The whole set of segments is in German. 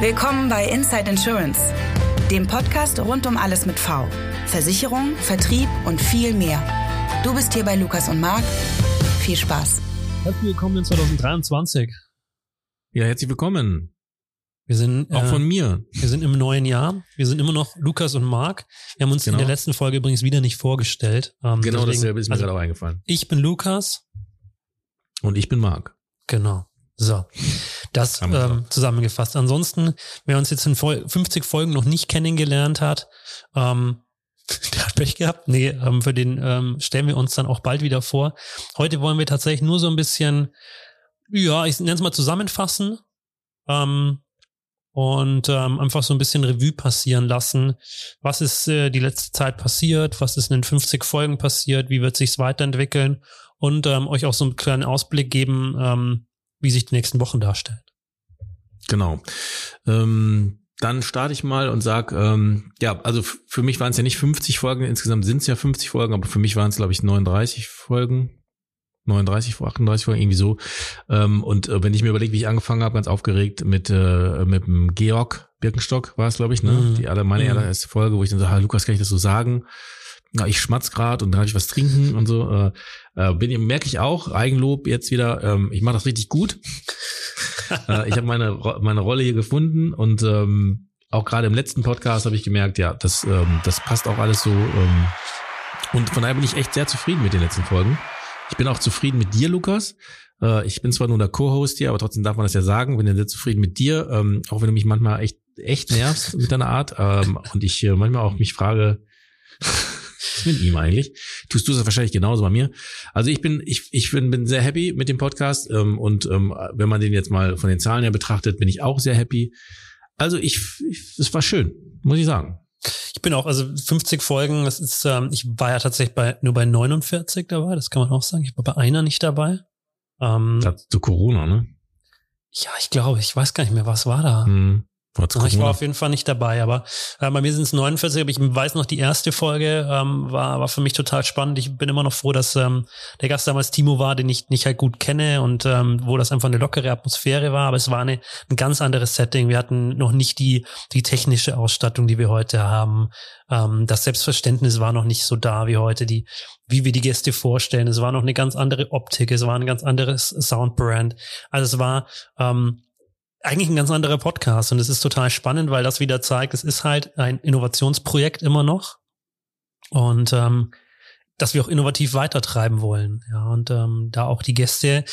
Willkommen bei Inside Insurance, dem Podcast rund um alles mit V. Versicherung, Vertrieb und viel mehr. Du bist hier bei Lukas und Marc. Viel Spaß. Herzlich willkommen in 2023. Ja, herzlich willkommen. Wir sind auch äh, von mir. Wir sind im neuen Jahr. Wir sind immer noch Lukas und Marc. Wir haben uns genau. in der letzten Folge übrigens wieder nicht vorgestellt. Ähm, genau deswegen, dasselbe ist mir also, gerade auch eingefallen. Ich bin Lukas. Und ich bin Marc. Genau. So, das ähm, zusammengefasst. Ansonsten, wer uns jetzt in 50 Folgen noch nicht kennengelernt hat, ähm, der hat Pech gehabt. Nee, ähm, für den ähm, stellen wir uns dann auch bald wieder vor. Heute wollen wir tatsächlich nur so ein bisschen, ja, ich nenne es mal zusammenfassen ähm, und ähm, einfach so ein bisschen Revue passieren lassen. Was ist äh, die letzte Zeit passiert? Was ist in den 50 Folgen passiert? Wie wird sich's weiterentwickeln? Und ähm, euch auch so einen kleinen Ausblick geben, ähm, wie sich die nächsten Wochen darstellen. Genau. Ähm, dann starte ich mal und sag, ähm, ja, also für mich waren es ja nicht 50 Folgen, insgesamt sind es ja 50 Folgen, aber für mich waren es, glaube ich, 39 Folgen. 39, 38 Folgen, irgendwie so. Ähm, und äh, wenn ich mir überlege, wie ich angefangen habe, ganz aufgeregt mit, äh, mit dem Georg Birkenstock war es, glaube ich, ne? Mhm. Die alle meine mhm. allererste Folge, wo ich dann so, Lukas, kann ich das so sagen? Na, ich schmatz grad und dann habe ich was trinken und so. Äh, äh, bin merke ich auch Eigenlob jetzt wieder. Ähm, ich mache das richtig gut. äh, ich habe meine meine Rolle hier gefunden und ähm, auch gerade im letzten Podcast habe ich gemerkt, ja, das ähm, das passt auch alles so. Ähm, und von daher bin ich echt sehr zufrieden mit den letzten Folgen. Ich bin auch zufrieden mit dir, Lukas. Äh, ich bin zwar nur der Co-Host hier, aber trotzdem darf man das ja sagen. Bin ja sehr zufrieden mit dir, ähm, auch wenn du mich manchmal echt echt nervst mit deiner Art ähm, und ich äh, manchmal auch mich frage ist mit ihm eigentlich? Tust du das wahrscheinlich genauso bei mir? Also ich bin, ich, ich bin, bin sehr happy mit dem Podcast ähm, und ähm, wenn man den jetzt mal von den Zahlen her betrachtet, bin ich auch sehr happy. Also ich, ich es war schön, muss ich sagen. Ich bin auch, also 50 Folgen, das ist, ähm, ich war ja tatsächlich bei nur bei 49 dabei, das kann man auch sagen. Ich war bei einer nicht dabei. Ähm, zu Corona, ne? Ja, ich glaube, ich weiß gar nicht mehr, was war da. Hm. Ach, ich war auf jeden Fall nicht dabei, aber äh, bei mir sind es 49, aber ich weiß noch, die erste Folge ähm, war, war für mich total spannend. Ich bin immer noch froh, dass ähm, der Gast damals Timo war, den ich nicht halt gut kenne und ähm, wo das einfach eine lockere Atmosphäre war, aber es war eine, ein ganz anderes Setting. Wir hatten noch nicht die, die technische Ausstattung, die wir heute haben. Ähm, das Selbstverständnis war noch nicht so da wie heute, die, wie wir die Gäste vorstellen. Es war noch eine ganz andere Optik, es war ein ganz anderes Soundbrand. Also es war ähm, eigentlich ein ganz anderer Podcast und es ist total spannend, weil das wieder zeigt, es ist halt ein Innovationsprojekt immer noch und ähm, dass wir auch innovativ weitertreiben wollen. Ja, und ähm, da auch die Gäste,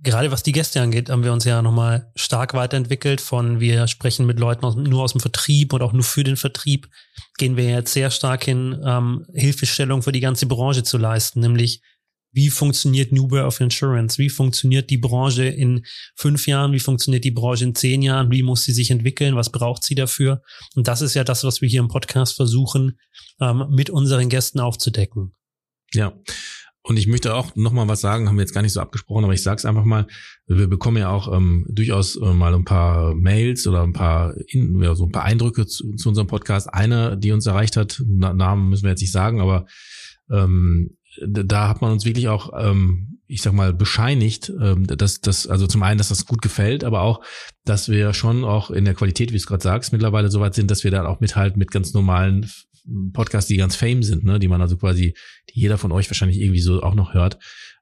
gerade was die Gäste angeht, haben wir uns ja nochmal stark weiterentwickelt von wir sprechen mit Leuten aus, nur aus dem Vertrieb und auch nur für den Vertrieb, gehen wir jetzt sehr stark hin, ähm, Hilfestellung für die ganze Branche zu leisten, nämlich wie funktioniert New Way of Insurance? Wie funktioniert die Branche in fünf Jahren? Wie funktioniert die Branche in zehn Jahren? Wie muss sie sich entwickeln? Was braucht sie dafür? Und das ist ja das, was wir hier im Podcast versuchen, ähm, mit unseren Gästen aufzudecken. Ja. Und ich möchte auch noch mal was sagen, haben wir jetzt gar nicht so abgesprochen, aber ich sage es einfach mal. Wir bekommen ja auch ähm, durchaus äh, mal ein paar Mails oder ein paar, in, ja, so ein paar Eindrücke zu, zu unserem Podcast. Eine, die uns erreicht hat, Namen müssen wir jetzt nicht sagen, aber ähm, da hat man uns wirklich auch, ähm, ich sag mal, bescheinigt, ähm, dass das, also zum einen, dass das gut gefällt, aber auch, dass wir schon auch in der Qualität, wie du es gerade sagst, mittlerweile so weit sind, dass wir dann auch mithalten mit ganz normalen Podcasts, die ganz fame sind, ne, die man also quasi, die jeder von euch wahrscheinlich irgendwie so auch noch hört,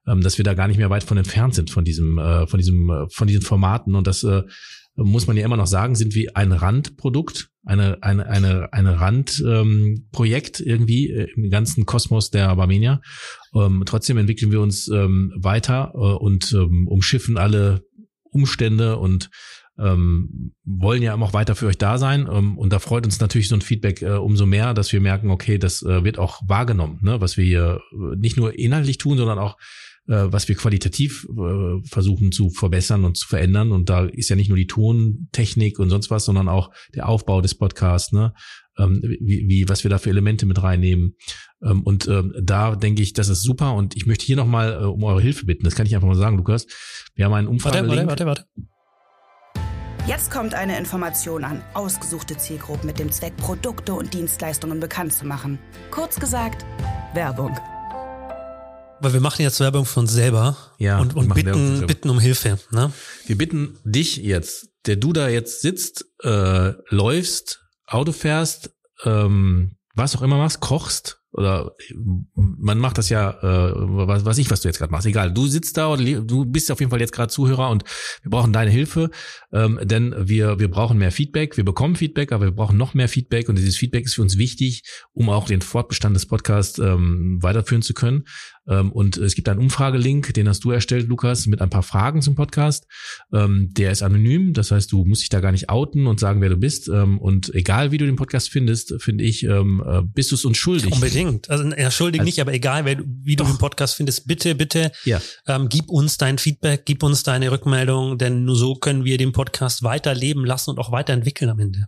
ähm, dass wir da gar nicht mehr weit von entfernt sind von diesem, äh, von diesem, äh, von diesen Formaten und das äh, muss man ja immer noch sagen, sind wir ein Randprodukt, eine, eine, eine, eine Randprojekt ähm, irgendwie äh, im ganzen Kosmos der Barmenia. Ähm, trotzdem entwickeln wir uns ähm, weiter äh, und ähm, umschiffen alle Umstände und ähm, wollen ja auch weiter für euch da sein. Ähm, und da freut uns natürlich so ein Feedback äh, umso mehr, dass wir merken, okay, das äh, wird auch wahrgenommen, ne? was wir hier äh, nicht nur inhaltlich tun, sondern auch was wir qualitativ äh, versuchen zu verbessern und zu verändern. Und da ist ja nicht nur die Tontechnik und sonst was, sondern auch der Aufbau des Podcasts, ne? Ähm, wie, wie, was wir da für Elemente mit reinnehmen. Ähm, und ähm, da denke ich, das ist super. Und ich möchte hier nochmal äh, um eure Hilfe bitten. Das kann ich einfach mal sagen, Lukas. Wir haben einen Umfrage. Warte, warte, warte, warte. Jetzt kommt eine Information an ausgesuchte Zielgruppen mit dem Zweck, Produkte und Dienstleistungen bekannt zu machen. Kurz gesagt, Werbung. Aber wir machen jetzt Werbung für uns selber ja, und, und bitten, bitten um Hilfe. Ne? Wir bitten dich jetzt, der du da jetzt sitzt, äh, läufst, Auto fährst, ähm, was auch immer machst, kochst, oder man macht das ja, äh, was weiß ich, was du jetzt gerade machst. Egal, du sitzt da oder du bist auf jeden Fall jetzt gerade Zuhörer und wir brauchen deine Hilfe, ähm, denn wir wir brauchen mehr Feedback. Wir bekommen Feedback, aber wir brauchen noch mehr Feedback und dieses Feedback ist für uns wichtig, um auch den Fortbestand des Podcasts ähm, weiterführen zu können. Ähm, und es gibt einen Umfragelink, den hast du erstellt, Lukas, mit ein paar Fragen zum Podcast. Ähm, der ist anonym, das heißt, du musst dich da gar nicht outen und sagen, wer du bist. Ähm, und egal, wie du den Podcast findest, finde ich, äh, bist du es uns schuldig. Unbedingt. Also ja, schuldig also, nicht, aber egal, wer, wie doch. du den Podcast findest, bitte, bitte ja. ähm, gib uns dein Feedback, gib uns deine Rückmeldung, denn nur so können wir den Podcast weiterleben lassen und auch weiterentwickeln am Ende.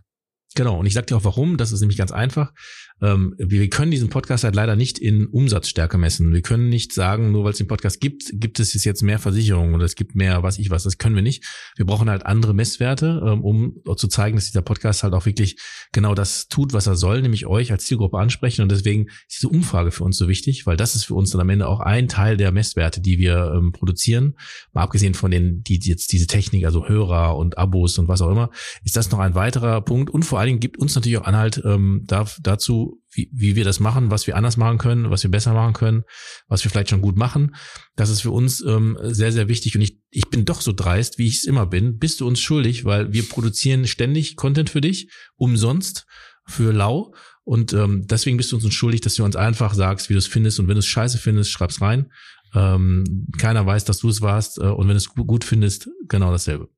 Genau, und ich sag dir auch warum, das ist nämlich ganz einfach ähm, wir können diesen Podcast halt leider nicht in Umsatzstärke messen. Wir können nicht sagen, nur weil es den Podcast gibt, gibt es jetzt mehr Versicherungen oder es gibt mehr, was ich was. Das können wir nicht. Wir brauchen halt andere Messwerte, ähm, um zu zeigen, dass dieser Podcast halt auch wirklich genau das tut, was er soll, nämlich euch als Zielgruppe ansprechen. Und deswegen ist diese Umfrage für uns so wichtig, weil das ist für uns dann am Ende auch ein Teil der Messwerte, die wir ähm, produzieren. Mal abgesehen von den, die jetzt diese Technik, also Hörer und Abos und was auch immer, ist das noch ein weiterer Punkt. Und vor allen Dingen gibt uns natürlich auch Anhalt ähm, dazu, wie, wie wir das machen, was wir anders machen können, was wir besser machen können, was wir vielleicht schon gut machen. Das ist für uns ähm, sehr, sehr wichtig. Und ich, ich bin doch so dreist, wie ich es immer bin. Bist du uns schuldig, weil wir produzieren ständig Content für dich, umsonst, für lau. Und ähm, deswegen bist du uns schuldig, dass du uns einfach sagst, wie du es findest. Und wenn du es scheiße findest, schreib's rein. Ähm, keiner weiß, dass du es warst. Äh, und wenn du es gut findest, genau dasselbe.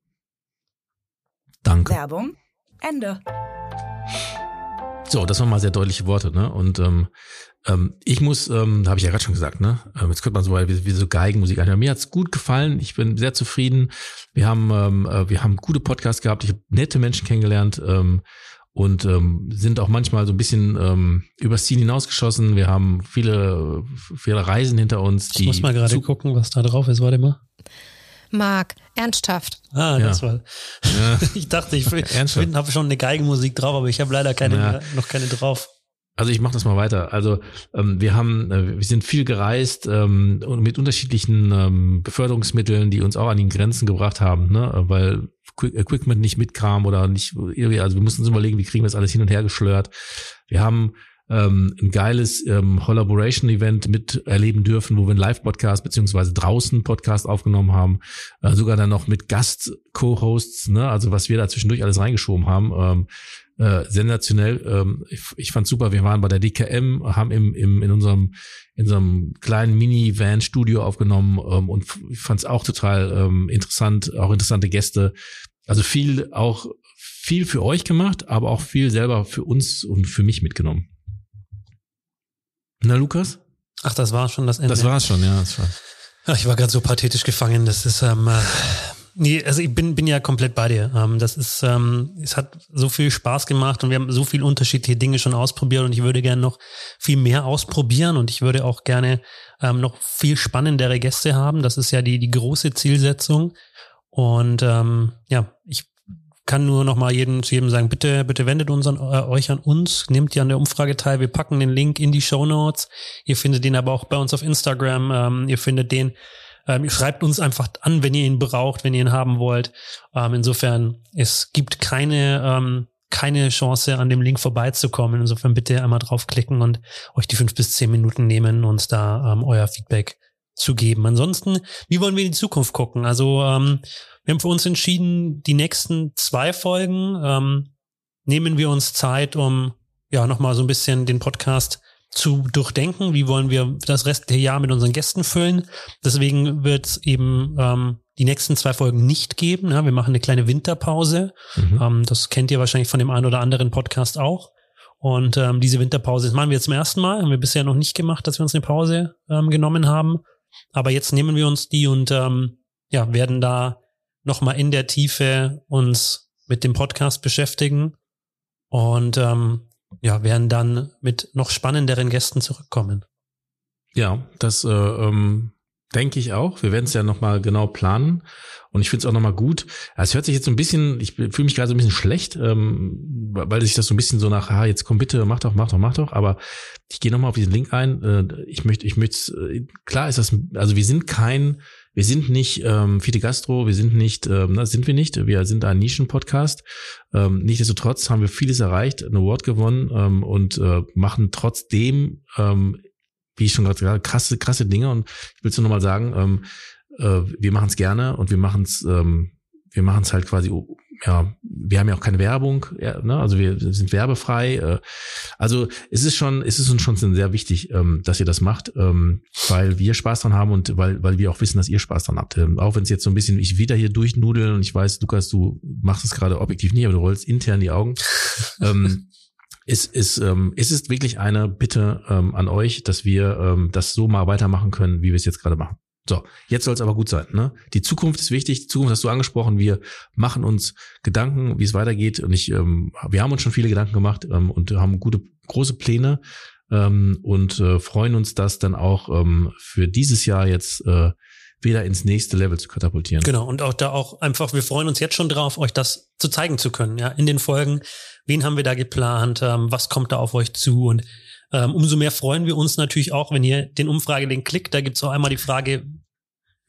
Danke. Werbung. Ende. So, das waren mal sehr deutliche Worte, ne? Und ähm, ähm, ich muss, ähm, habe ich ja gerade schon gesagt, ne? Ähm, jetzt könnte man so wie, wie so Geigenmusik anhören. Mir hat's gut gefallen. Ich bin sehr zufrieden. Wir haben, ähm, äh, wir haben gute Podcasts gehabt. Ich habe nette Menschen kennengelernt. Ähm, und ähm, sind auch manchmal so ein bisschen ähm, übers Ziel hinausgeschossen. Wir haben viele, viele Reisen hinter uns. Ich muss mal gerade gucken, was da drauf ist. Warte mal. Marc, ernsthaft. Ah, ja. das war. Ja. Ich dachte, ich habe schon eine Geigenmusik drauf, aber ich habe leider keine, ja. noch keine drauf. Also ich mache das mal weiter. Also ähm, wir haben, äh, wir sind viel gereist ähm, und mit unterschiedlichen ähm, Beförderungsmitteln, die uns auch an die Grenzen gebracht haben, ne? weil Equipment nicht mitkam oder nicht irgendwie. Also wir mussten uns überlegen, wie kriegen wir das alles hin und her geschlört. Wir haben ähm, ein geiles ähm, Collaboration-Event miterleben dürfen, wo wir einen Live-Podcast beziehungsweise draußen Podcast aufgenommen haben, äh, sogar dann noch mit Gast-Co-Hosts, ne? also was wir da zwischendurch alles reingeschoben haben. Ähm, äh, sensationell. Ähm, ich, ich fand super. Wir waren bei der DKM, haben im, im in unserem in so einem kleinen Mini-Van-Studio aufgenommen ähm, und fand es auch total ähm, interessant, auch interessante Gäste. Also viel auch viel für euch gemacht, aber auch viel selber für uns und für mich mitgenommen. Na, Lukas? Ach, das war schon das Ende. Das war es schon, ja. Das war. Ach, ich war gerade so pathetisch gefangen. Das ist, ähm, äh, nee, also ich bin, bin ja komplett bei dir. Ähm, das ist, ähm, es hat so viel Spaß gemacht und wir haben so viel unterschiedliche Dinge schon ausprobiert und ich würde gerne noch viel mehr ausprobieren und ich würde auch gerne ähm, noch viel spannendere Gäste haben. Das ist ja die, die große Zielsetzung. Und ähm, ja, ich kann nur noch mal jedem, zu jedem sagen, bitte, bitte wendet uns an, äh, euch an uns, nehmt ihr an der Umfrage teil. Wir packen den Link in die Show Notes. Ihr findet den aber auch bei uns auf Instagram. Ähm, ihr findet den. Ähm, ihr schreibt uns einfach an, wenn ihr ihn braucht, wenn ihr ihn haben wollt. Ähm, insofern, es gibt keine, ähm, keine Chance, an dem Link vorbeizukommen. Insofern bitte einmal draufklicken und euch die fünf bis zehn Minuten nehmen, uns da ähm, euer Feedback zu geben. Ansonsten, wie wollen wir in die Zukunft gucken? Also ähm, wir haben für uns entschieden, die nächsten zwei Folgen ähm, nehmen wir uns Zeit, um ja nochmal so ein bisschen den Podcast zu durchdenken. Wie wollen wir das restliche Jahr mit unseren Gästen füllen? Deswegen wird es eben ähm, die nächsten zwei Folgen nicht geben. Ja, wir machen eine kleine Winterpause. Mhm. Ähm, das kennt ihr wahrscheinlich von dem einen oder anderen Podcast auch. Und ähm, diese Winterpause, das machen wir jetzt zum ersten Mal. Haben wir bisher noch nicht gemacht, dass wir uns eine Pause ähm, genommen haben. Aber jetzt nehmen wir uns die und ähm, ja, werden da nochmal in der Tiefe uns mit dem Podcast beschäftigen und ähm, ja, werden dann mit noch spannenderen Gästen zurückkommen. Ja, das, äh, ähm, Denke ich auch. Wir werden es ja nochmal genau planen. Und ich finde es auch nochmal gut. Es hört sich jetzt so ein bisschen, ich fühle mich gerade so ein bisschen schlecht, ähm, weil sich das so ein bisschen so nach, ha, jetzt komm bitte, mach doch, mach doch, mach doch. Aber ich gehe nochmal auf diesen Link ein. Äh, ich möchte, ich möchte, äh, klar ist das, also wir sind kein, wir sind nicht ähm, Fide Gastro, wir sind nicht, ähm, das sind wir nicht, wir sind ein Nischen-Podcast. Ähm, nichtsdestotrotz haben wir vieles erreicht, ein Award gewonnen ähm, und äh, machen trotzdem ähm, wie ich schon gerade gesagt krasse, krasse Dinge. Und ich will es nur nochmal sagen, ähm, äh, wir machen es gerne und wir machen es, ähm, wir machen es halt quasi, ja, wir haben ja auch keine Werbung, ja, ne? also wir sind werbefrei. Äh, also es ist schon, es ist uns schon sehr wichtig, ähm, dass ihr das macht, ähm, weil wir Spaß dran haben und weil, weil wir auch wissen, dass ihr Spaß dran habt. Ähm, auch wenn es jetzt so ein bisschen, ich wieder hier durchnudeln und ich weiß, Lukas, du machst es gerade objektiv nicht, aber du rollst intern die Augen. ähm, es ist, ähm, es ist wirklich eine Bitte ähm, an euch, dass wir ähm, das so mal weitermachen können, wie wir es jetzt gerade machen. So, jetzt soll es aber gut sein. Ne? Die Zukunft ist wichtig. Die Zukunft hast du angesprochen. Wir machen uns Gedanken, wie es weitergeht. Und ich, ähm, wir haben uns schon viele Gedanken gemacht ähm, und haben gute große Pläne ähm, und äh, freuen uns, das dann auch ähm, für dieses Jahr jetzt äh, wieder ins nächste Level zu katapultieren. Genau, und auch da auch einfach, wir freuen uns jetzt schon drauf, euch das zu zeigen zu können, ja, in den Folgen. Wen haben wir da geplant? Ähm, was kommt da auf euch zu? Und ähm, umso mehr freuen wir uns natürlich auch, wenn ihr den Umfragelink klickt. Da gibt's auch einmal die Frage,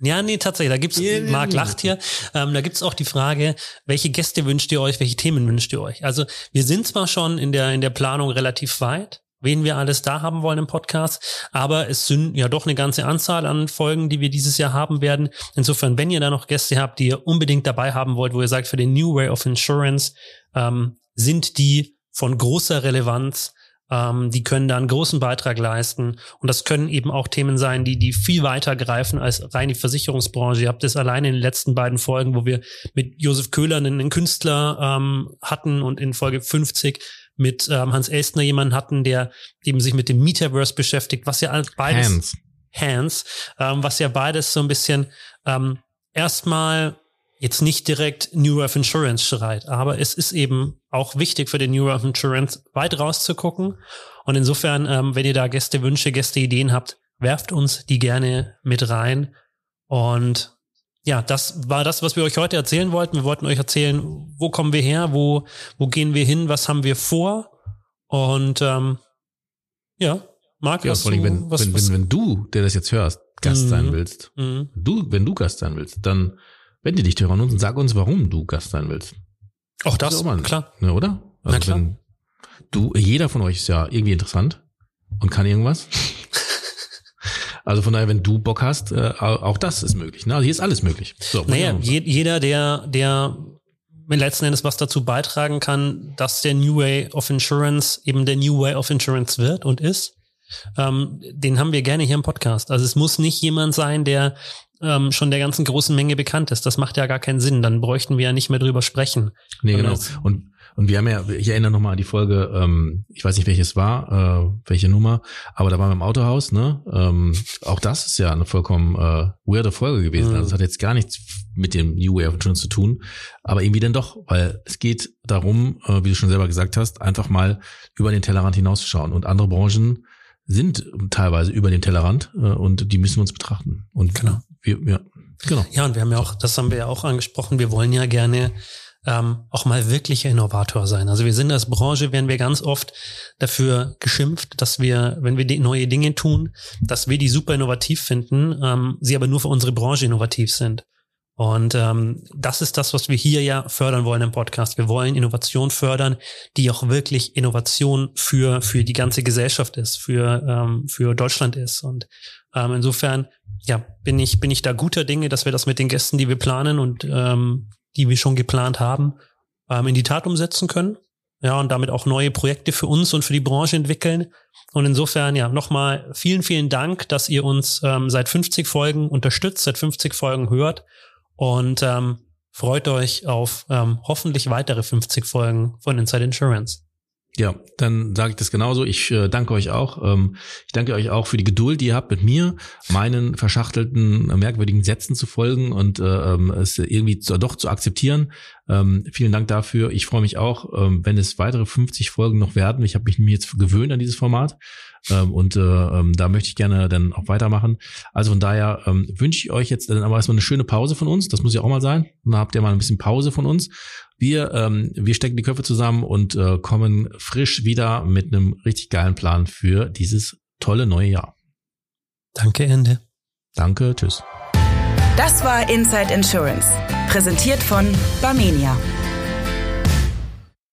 ja, nee, tatsächlich. Da gibt's, yeah, Marc lacht hier. Ähm, da gibt's auch die Frage, welche Gäste wünscht ihr euch, welche Themen wünscht ihr euch? Also wir sind zwar schon in der in der Planung relativ weit, wen wir alles da haben wollen im Podcast. Aber es sind ja doch eine ganze Anzahl an Folgen, die wir dieses Jahr haben werden. Insofern, wenn ihr da noch Gäste habt, die ihr unbedingt dabei haben wollt, wo ihr sagt, für den New Way of Insurance ähm, sind die von großer Relevanz. Ähm, die können da einen großen Beitrag leisten. Und das können eben auch Themen sein, die, die viel weiter greifen als rein die Versicherungsbranche. Ihr habt es alleine in den letzten beiden Folgen, wo wir mit Josef Köhler einen, einen Künstler ähm, hatten und in Folge 50 mit ähm, Hans Elstner jemanden hatten, der eben sich mit dem Metaverse beschäftigt, was ja beides Hans, Hans ähm, was ja beides so ein bisschen ähm, erstmal jetzt nicht direkt New Earth Insurance schreit, aber es ist eben auch wichtig für den New Earth Insurance weit rauszugucken. Und insofern, ähm, wenn ihr da Gästewünsche, Gästeideen habt, werft uns die gerne mit rein. Und ja, das war das, was wir euch heute erzählen wollten. Wir wollten euch erzählen, wo kommen wir her, wo, wo gehen wir hin, was haben wir vor. Und ähm, ja, Marc, ja, vor allem, wenn, was, wenn, was, wenn, wenn du, der das jetzt hörst, Gast sein mhm. willst, mhm. du, wenn du Gast sein willst, dann wende dich an uns und sag uns, warum du Gast sein willst. Auch das, das auch mal, klar. Ne, oder? Also Na klar. Du, jeder von euch ist ja irgendwie interessant und kann irgendwas. Also von daher, wenn du Bock hast, äh, auch das ist möglich. Ne? Also hier ist alles möglich. So, naja, je, jeder, der, der letzten Endes was dazu beitragen kann, dass der New Way of Insurance eben der New Way of Insurance wird und ist, ähm, den haben wir gerne hier im Podcast. Also es muss nicht jemand sein, der ähm, schon der ganzen großen Menge bekannt ist. Das macht ja gar keinen Sinn. Dann bräuchten wir ja nicht mehr drüber sprechen. Nee, genau. Und und wir haben ja, ich erinnere nochmal an die Folge, ähm, ich weiß nicht welches war, äh, welche Nummer, aber da waren wir im Autohaus, ne? Ähm, auch das ist ja eine vollkommen äh, weirde Folge gewesen. Mhm. Also es hat jetzt gar nichts mit dem New Way of Insurance zu tun, aber irgendwie dann doch, weil es geht darum, äh, wie du schon selber gesagt hast, einfach mal über den Tellerrand hinauszuschauen. Und andere Branchen sind teilweise über den Tellerrand äh, und die müssen wir uns betrachten. Und genau. Wir, ja, genau. Ja, und wir haben ja auch, das haben wir ja auch angesprochen, wir wollen ja gerne ähm, auch mal wirklicher Innovator sein. Also wir sind als Branche, werden wir ganz oft dafür geschimpft, dass wir, wenn wir die neue Dinge tun, dass wir die super innovativ finden, ähm, sie aber nur für unsere Branche innovativ sind. Und ähm, das ist das, was wir hier ja fördern wollen im Podcast. Wir wollen Innovation fördern, die auch wirklich Innovation für für die ganze Gesellschaft ist, für ähm, für Deutschland ist. Und ähm, insofern ja bin ich bin ich da guter Dinge, dass wir das mit den Gästen, die wir planen und ähm, die wir schon geplant haben, ähm, in die Tat umsetzen können. Ja, und damit auch neue Projekte für uns und für die Branche entwickeln. Und insofern, ja, nochmal vielen, vielen Dank, dass ihr uns ähm, seit 50 Folgen unterstützt, seit 50 Folgen hört und ähm, freut euch auf ähm, hoffentlich weitere 50 Folgen von Inside Insurance. Ja, dann sage ich das genauso. Ich äh, danke euch auch. Ähm, ich danke euch auch für die Geduld, die ihr habt, mit mir meinen verschachtelten, merkwürdigen Sätzen zu folgen und äh, ähm, es irgendwie zu, doch zu akzeptieren. Ähm, vielen Dank dafür. Ich freue mich auch, ähm, wenn es weitere 50 Folgen noch werden. Ich habe mich jetzt gewöhnt an dieses Format. Ähm, und äh, ähm, da möchte ich gerne dann auch weitermachen. Also von daher ähm, wünsche ich euch jetzt dann aber erstmal eine schöne Pause von uns. Das muss ja auch mal sein. Dann habt ihr mal ein bisschen Pause von uns. Wir, ähm, wir stecken die Köpfe zusammen und äh, kommen frisch wieder mit einem richtig geilen Plan für dieses tolle neue Jahr. Danke, Ende. Danke, tschüss. Das war Inside Insurance, präsentiert von Barmenia.